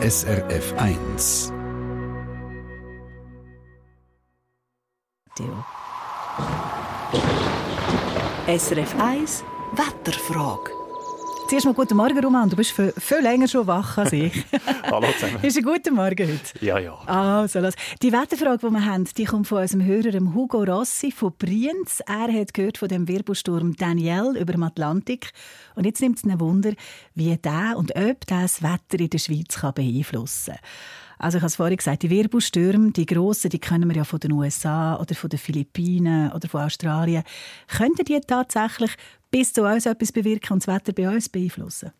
SRF 1. SRF 1 Wetterfrage. Zuerst mal guten Morgen, Roman. Du bist viel, viel länger schon wach als ich. Hallo zusammen. Ist ein guter Morgen heute? Ja, ja. Also, los. Die Wetterfrage, die wir haben, die kommt von unserem Hörer Hugo Rossi von Brienz. Er hat gehört von dem Wirbelsturm Daniel über dem Atlantik. Und jetzt nimmt es ein Wunder, wie der und ob das Wetter in der Schweiz kann beeinflussen kann. Also ich habe es vorhin gesagt, die Wirbelstürme, die grossen, die kennen wir ja von den USA oder von den Philippinen oder von Australien. Könnten die tatsächlich bis zu uns etwas bewirken und das Wetter bei uns beeinflussen?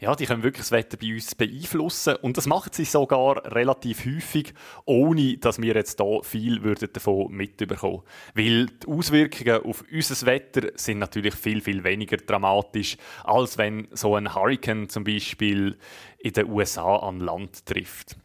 Ja, die können wirklich das Wetter bei uns beeinflussen und das machen sie sogar relativ häufig, ohne dass wir jetzt da viel würden davon mitbekommen. Weil die Auswirkungen auf unser Wetter sind natürlich viel viel weniger dramatisch, als wenn so ein Hurricane zum Beispiel in den USA an Land trifft.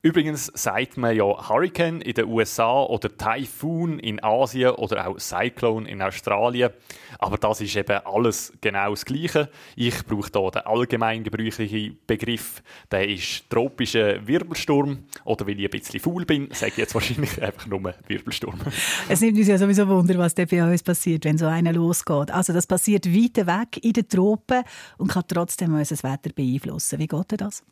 Übrigens sagt man ja Hurricane in den USA oder Typhoon in Asien oder auch Cyclone in Australien. Aber das ist eben alles genau das Gleiche. Ich brauche hier den allgemeingebräuchlichen Begriff. Der ist tropischer Wirbelsturm. Oder weil ich ein bisschen faul bin, sage ich jetzt wahrscheinlich einfach nur Wirbelsturm. Es nimmt uns ja sowieso Wunder, was da bei uns passiert, wenn so einer losgeht. Also das passiert weit weg in den Tropen und kann trotzdem unser Wetter beeinflussen. Wie geht das?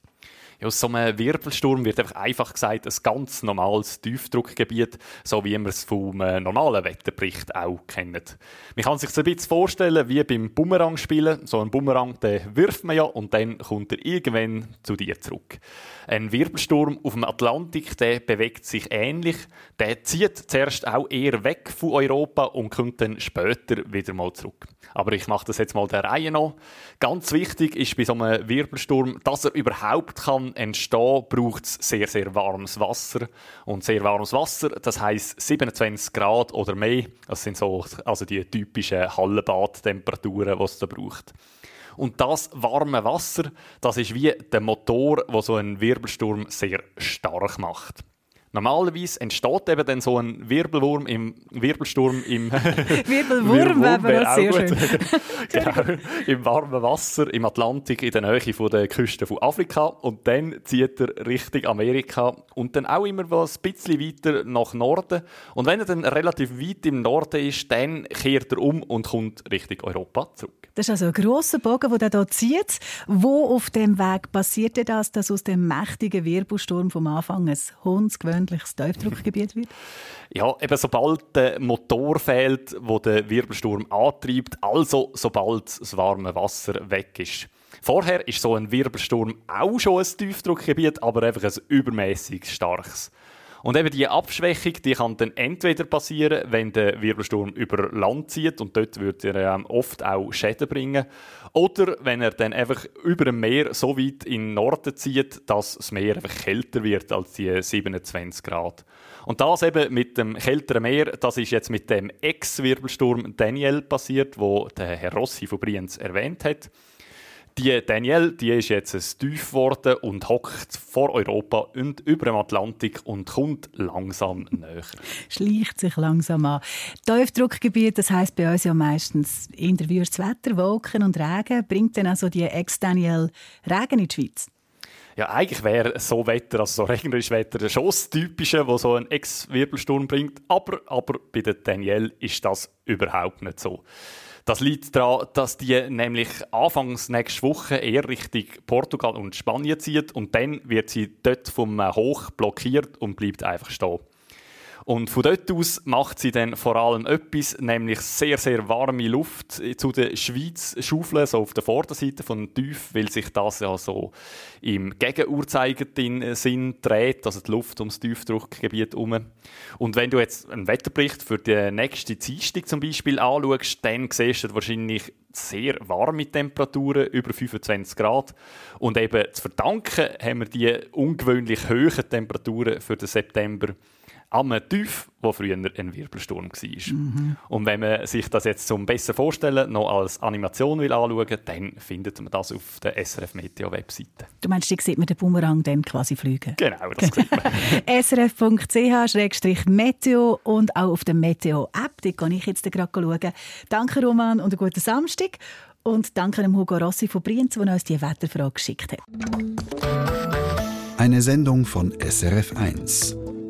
Ja, aus so einem Wirbelsturm wird einfach, einfach gesagt ein ganz normales Tiefdruckgebiet, so wie man es vom äh, normalen Wetterbericht auch kennt. Man kann sich ein bisschen vorstellen wie beim Bumerang spielen. So ein Bumerang, den wirft man ja und dann kommt er irgendwann zu dir zurück. Ein Wirbelsturm auf dem Atlantik, der bewegt sich ähnlich. Der zieht zuerst auch eher weg von Europa und kommt dann später wieder mal zurück. Aber ich mache das jetzt mal der Reihe noch. Ganz wichtig ist bei so einem Wirbelsturm, dass er überhaupt kann entstehen, braucht es sehr sehr warmes Wasser und sehr warmes Wasser, das heißt 27 Grad oder mehr. Das sind so also die typischen Hallenbadtemperaturen, die es da braucht. Und das warme Wasser, das ist wie der Motor, der so einen Wirbelsturm sehr stark macht. Normalerweise entsteht eben dann so ein Wirbelwurm im Wirbelsturm im Wirbelwurm, wäre sehr schön. genau, im warmen Wasser im Atlantik in der Nähe von der Küste von Afrika und dann zieht er Richtung Amerika und dann auch immer was ein bisschen weiter nach Norden und wenn er dann relativ weit im Norden ist, dann kehrt er um und kommt Richtung Europa zurück. Das ist also ein grosser Bogen, der hier zieht. Wo auf dem Weg passiert das, dass aus dem mächtigen Wirbelsturm vom Anfang ein hundsgewöhnliches Tiefdruckgebiet wird? Ja, eben sobald der Motor fehlt, wo der Wirbelsturm antreibt, also sobald das warme Wasser weg ist. Vorher ist so ein Wirbelsturm auch schon ein Tiefdruckgebiet, aber einfach ein übermäßig starkes. Und eben die Abschwächung, die kann dann entweder passieren, wenn der Wirbelsturm über Land zieht und dort wird er ähm, oft auch Schäden bringen, oder wenn er dann einfach über dem Meer so weit in den Norden zieht, dass das Meer einfach kälter wird als die 27 Grad. Und das eben mit dem kälteren Meer, das ist jetzt mit dem Ex-Wirbelsturm Daniel passiert, wo der Herr Rossi von Brienz erwähnt hat. Die Danielle, die ist jetzt ein Tief geworden und hockt vor Europa und über dem Atlantik und kommt langsam näher. Schleicht sich langsam an. Tiefdruckgebiet, das heisst bei uns ja meistens interviews Wetter, Wolken und Regen. Bringt dann also die Ex-Danielle Regen in die Schweiz? Ja, eigentlich wäre so Wetter, also so regnerisches Wetter, schon das Typische, was so ein Ex-Wirbelsturm bringt. Aber, aber bei der Danielle ist das überhaupt nicht so. Das liegt daran, dass die nämlich anfangs nächste Woche eher Richtung Portugal und Spanien zieht und dann wird sie dort vom Hoch blockiert und bleibt einfach stehen. Und von dort aus macht sie dann vor allem etwas, nämlich sehr, sehr warme Luft zu der Schweiz schaufeln, so auf der Vorderseite von Tief, weil sich das ja so im Gegenuhrzeigersinn dreht, also die Luft ums Tiefdruckgebiet herum. Und wenn du jetzt einen Wetterbericht für die nächste Dienstag zum Beispiel anschaust, dann siehst du wahrscheinlich sehr warme Temperaturen, über 25 Grad. Und eben zu verdanken haben wir die ungewöhnlich hohen Temperaturen für den September am Tief, wo früher ein Wirbelsturm war. Mhm. Und wenn man sich das jetzt zum besser vorstellen noch als Animation will anschauen dann findet man das auf der SRF Meteo Webseite. Du meinst, die sieht man den Bumerang dann quasi fliegen? Genau, das sieht man. srf.ch-meteo und auch auf der Meteo-App, die kann ich jetzt gerade schauen. Danke Roman und einen guten Samstag. Und danke dem Hugo Rossi von Brienz, der uns die Wetterfrage geschickt hat. Eine Sendung von SRF1.